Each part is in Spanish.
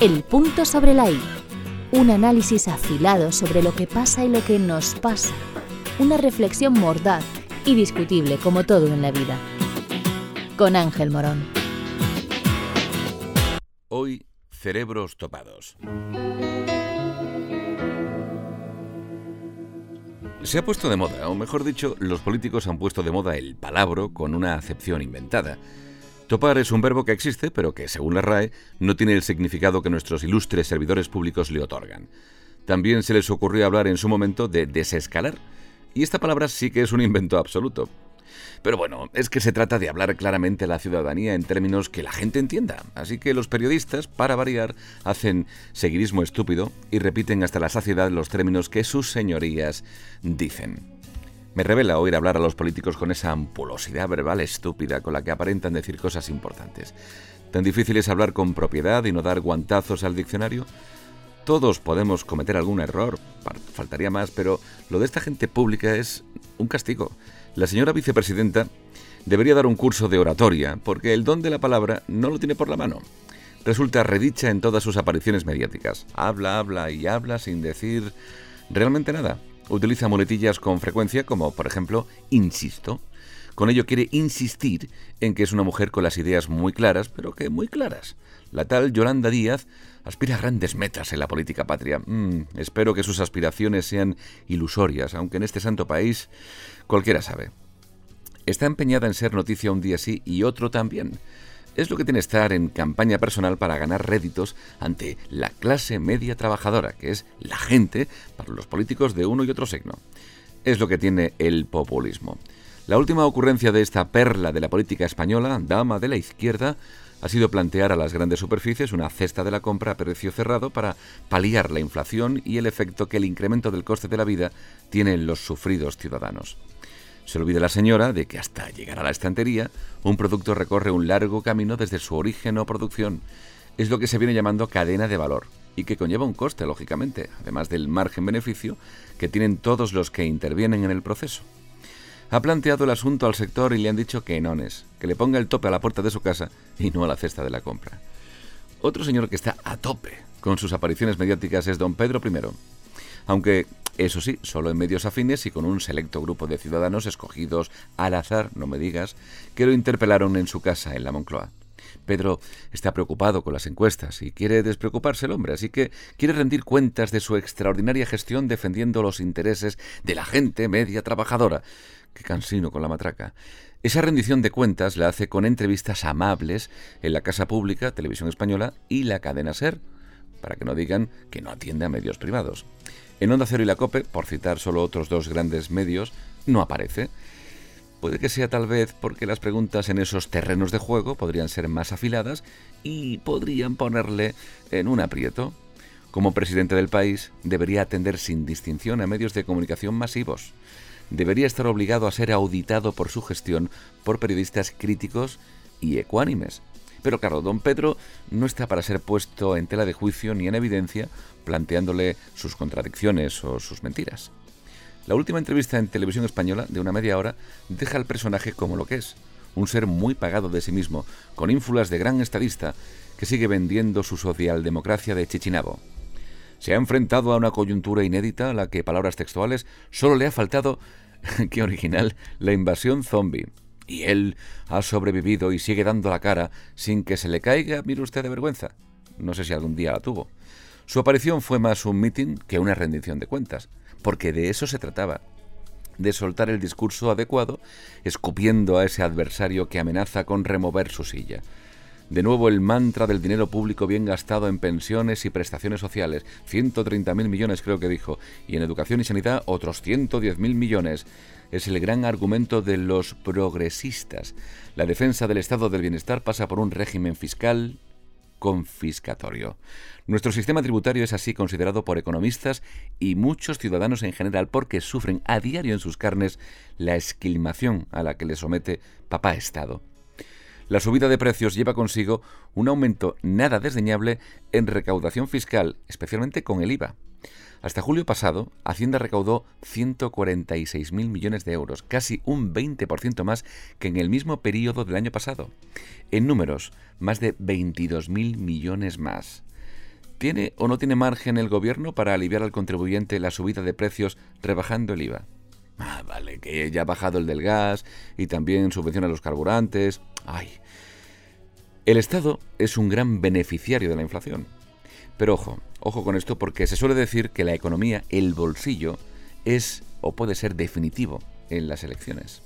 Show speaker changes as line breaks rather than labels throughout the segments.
El punto sobre la I. Un análisis afilado sobre lo que pasa y lo que nos pasa. Una reflexión mordaz y discutible como todo en la vida. Con Ángel Morón.
Hoy, cerebros topados. Se ha puesto de moda, o mejor dicho, los políticos han puesto de moda el palabro con una acepción inventada. Topar es un verbo que existe, pero que, según la RAE, no tiene el significado que nuestros ilustres servidores públicos le otorgan. También se les ocurrió hablar en su momento de desescalar, y esta palabra sí que es un invento absoluto. Pero bueno, es que se trata de hablar claramente a la ciudadanía en términos que la gente entienda. Así que los periodistas, para variar, hacen seguidismo estúpido y repiten hasta la saciedad los términos que sus señorías dicen. Me revela oír hablar a los políticos con esa ampulosidad verbal estúpida con la que aparentan decir cosas importantes. ¿Tan difícil es hablar con propiedad y no dar guantazos al diccionario? Todos podemos cometer algún error, faltaría más, pero lo de esta gente pública es un castigo. La señora vicepresidenta debería dar un curso de oratoria, porque el don de la palabra no lo tiene por la mano. Resulta redicha en todas sus apariciones mediáticas. Habla, habla y habla sin decir realmente nada utiliza muletillas con frecuencia como, por ejemplo, insisto. Con ello quiere insistir en que es una mujer con las ideas muy claras, pero que muy claras. La tal Yolanda Díaz aspira a grandes metas en la política patria. Mm, espero que sus aspiraciones sean ilusorias, aunque en este santo país cualquiera sabe. Está empeñada en ser noticia un día sí y otro también. Es lo que tiene estar en campaña personal para ganar réditos ante la clase media trabajadora, que es la gente para los políticos de uno y otro signo. Es lo que tiene el populismo. La última ocurrencia de esta perla de la política española, dama de la izquierda, ha sido plantear a las grandes superficies una cesta de la compra a precio cerrado para paliar la inflación y el efecto que el incremento del coste de la vida tiene en los sufridos ciudadanos. Se olvida la señora de que hasta llegar a la estantería, un producto recorre un largo camino desde su origen o producción. Es lo que se viene llamando cadena de valor y que conlleva un coste, lógicamente, además del margen beneficio que tienen todos los que intervienen en el proceso. Ha planteado el asunto al sector y le han dicho que no es, que le ponga el tope a la puerta de su casa y no a la cesta de la compra. Otro señor que está a tope con sus apariciones mediáticas es don Pedro I. Aunque eso sí, solo en medios afines y con un selecto grupo de ciudadanos escogidos al azar, no me digas, que lo interpelaron en su casa en la Moncloa. Pedro está preocupado con las encuestas y quiere despreocuparse el hombre, así que quiere rendir cuentas de su extraordinaria gestión defendiendo los intereses de la gente media trabajadora. Qué cansino con la matraca. Esa rendición de cuentas la hace con entrevistas amables en la Casa Pública, Televisión Española y la cadena Ser, para que no digan que no atiende a medios privados. En Onda Cero y la Cope, por citar solo otros dos grandes medios, no aparece. Puede que sea tal vez porque las preguntas en esos terrenos de juego podrían ser más afiladas y podrían ponerle en un aprieto. Como presidente del país, debería atender sin distinción a medios de comunicación masivos. Debería estar obligado a ser auditado por su gestión por periodistas críticos y ecuánimes. Pero claro, don Pedro no está para ser puesto en tela de juicio ni en evidencia planteándole sus contradicciones o sus mentiras. La última entrevista en televisión española, de una media hora, deja al personaje como lo que es, un ser muy pagado de sí mismo, con ínfulas de gran estadista, que sigue vendiendo su socialdemocracia de Chichinabo. Se ha enfrentado a una coyuntura inédita a la que, palabras textuales, solo le ha faltado, qué original, la invasión zombie. Y él ha sobrevivido y sigue dando la cara sin que se le caiga, mire usted, de vergüenza. No sé si algún día la tuvo. Su aparición fue más un mitin que una rendición de cuentas, porque de eso se trataba, de soltar el discurso adecuado, escupiendo a ese adversario que amenaza con remover su silla. De nuevo el mantra del dinero público bien gastado en pensiones y prestaciones sociales, 130.000 millones creo que dijo, y en educación y sanidad otros 110.000 millones. Es el gran argumento de los progresistas. La defensa del estado del bienestar pasa por un régimen fiscal confiscatorio. Nuestro sistema tributario es así considerado por economistas y muchos ciudadanos en general porque sufren a diario en sus carnes la esquilmación a la que les somete papá Estado. La subida de precios lleva consigo un aumento nada desdeñable en recaudación fiscal, especialmente con el IVA. Hasta julio pasado, Hacienda recaudó 146.000 millones de euros, casi un 20% más que en el mismo periodo del año pasado. En números, más de 22.000 millones más. ¿Tiene o no tiene margen el gobierno para aliviar al contribuyente la subida de precios rebajando el IVA? Ah, vale, que ya ha bajado el del gas y también subvenciona los carburantes. Ay. El Estado es un gran beneficiario de la inflación. Pero ojo, ojo con esto porque se suele decir que la economía, el bolsillo, es o puede ser definitivo en las elecciones.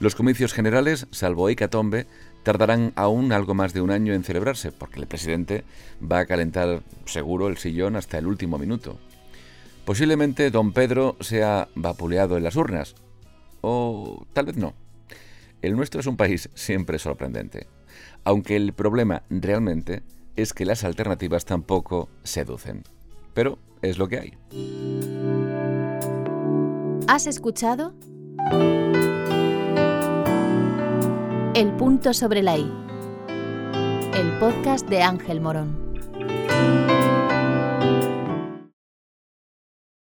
Los comicios generales, salvo Hecatombe, tardarán aún algo más de un año en celebrarse, porque el presidente va a calentar seguro el sillón hasta el último minuto. Posiblemente don Pedro sea vapuleado en las urnas, o tal vez no. El nuestro es un país siempre sorprendente, aunque el problema realmente es que las alternativas tampoco seducen. Pero es lo que hay.
¿Has escuchado? El punto sobre la I. El podcast de Ángel Morón.